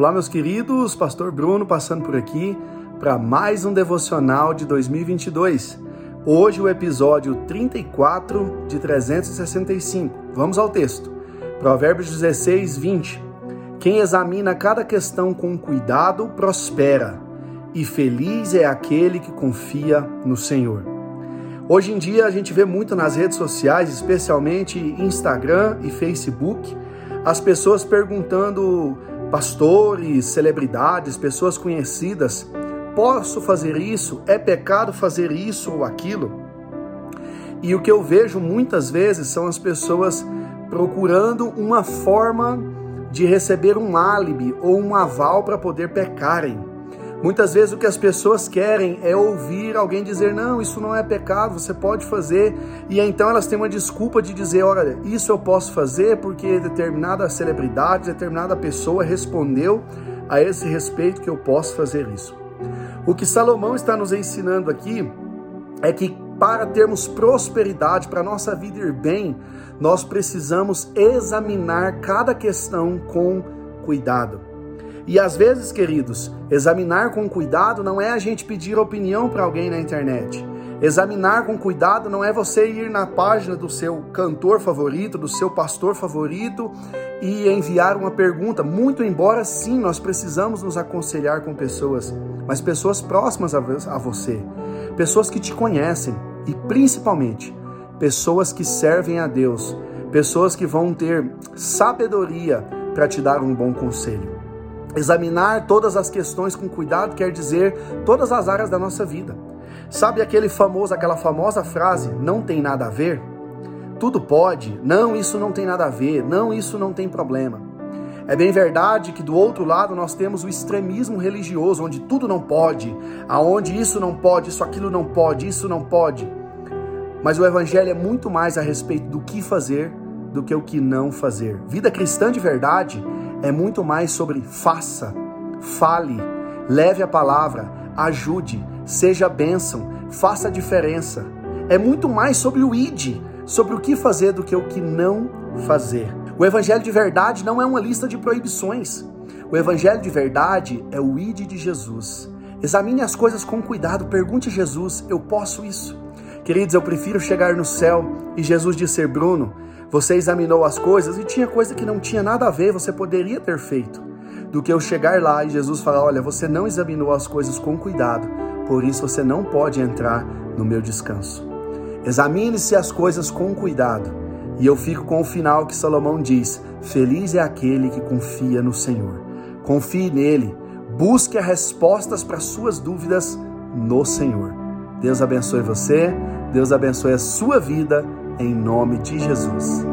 Olá, meus queridos, Pastor Bruno passando por aqui para mais um devocional de 2022. Hoje o episódio 34 de 365. Vamos ao texto. Provérbios 16, 20. Quem examina cada questão com cuidado prospera, e feliz é aquele que confia no Senhor. Hoje em dia a gente vê muito nas redes sociais, especialmente Instagram e Facebook, as pessoas perguntando pastores, celebridades, pessoas conhecidas: posso fazer isso? É pecado fazer isso ou aquilo? E o que eu vejo muitas vezes são as pessoas procurando uma forma de receber um álibi ou um aval para poder pecarem. Muitas vezes o que as pessoas querem é ouvir alguém dizer: não, isso não é pecado, você pode fazer. E então elas têm uma desculpa de dizer: olha, isso eu posso fazer porque determinada celebridade, determinada pessoa respondeu a esse respeito que eu posso fazer isso. O que Salomão está nos ensinando aqui é que para termos prosperidade, para nossa vida ir bem, nós precisamos examinar cada questão com cuidado. E às vezes, queridos, examinar com cuidado não é a gente pedir opinião para alguém na internet. Examinar com cuidado não é você ir na página do seu cantor favorito, do seu pastor favorito e enviar uma pergunta. Muito embora sim, nós precisamos nos aconselhar com pessoas, mas pessoas próximas a você, pessoas que te conhecem e principalmente pessoas que servem a Deus, pessoas que vão ter sabedoria para te dar um bom conselho. Examinar todas as questões com cuidado quer dizer todas as áreas da nossa vida. Sabe aquele famoso, aquela famosa frase, não tem nada a ver? Tudo pode, não, isso não tem nada a ver, não, isso não tem problema. É bem verdade que do outro lado nós temos o extremismo religioso, onde tudo não pode, aonde isso não pode, isso aquilo não pode, isso não pode. Mas o evangelho é muito mais a respeito do que fazer do que o que não fazer. Vida cristã de verdade é muito mais sobre faça, fale, leve a palavra, ajude, seja bênção, faça a diferença. É muito mais sobre o id, sobre o que fazer do que o que não fazer. O evangelho de verdade não é uma lista de proibições. O evangelho de verdade é o id de Jesus. Examine as coisas com cuidado, pergunte a Jesus: eu posso isso? Queridos, eu prefiro chegar no céu e Jesus dizer: Bruno, você examinou as coisas e tinha coisa que não tinha nada a ver, você poderia ter feito, do que eu chegar lá e Jesus falar: Olha, você não examinou as coisas com cuidado, por isso você não pode entrar no meu descanso. Examine-se as coisas com cuidado. E eu fico com o final que Salomão diz: Feliz é aquele que confia no Senhor. Confie nele, busque as respostas para suas dúvidas no Senhor. Deus abençoe você, Deus abençoe a sua vida em nome de Jesus.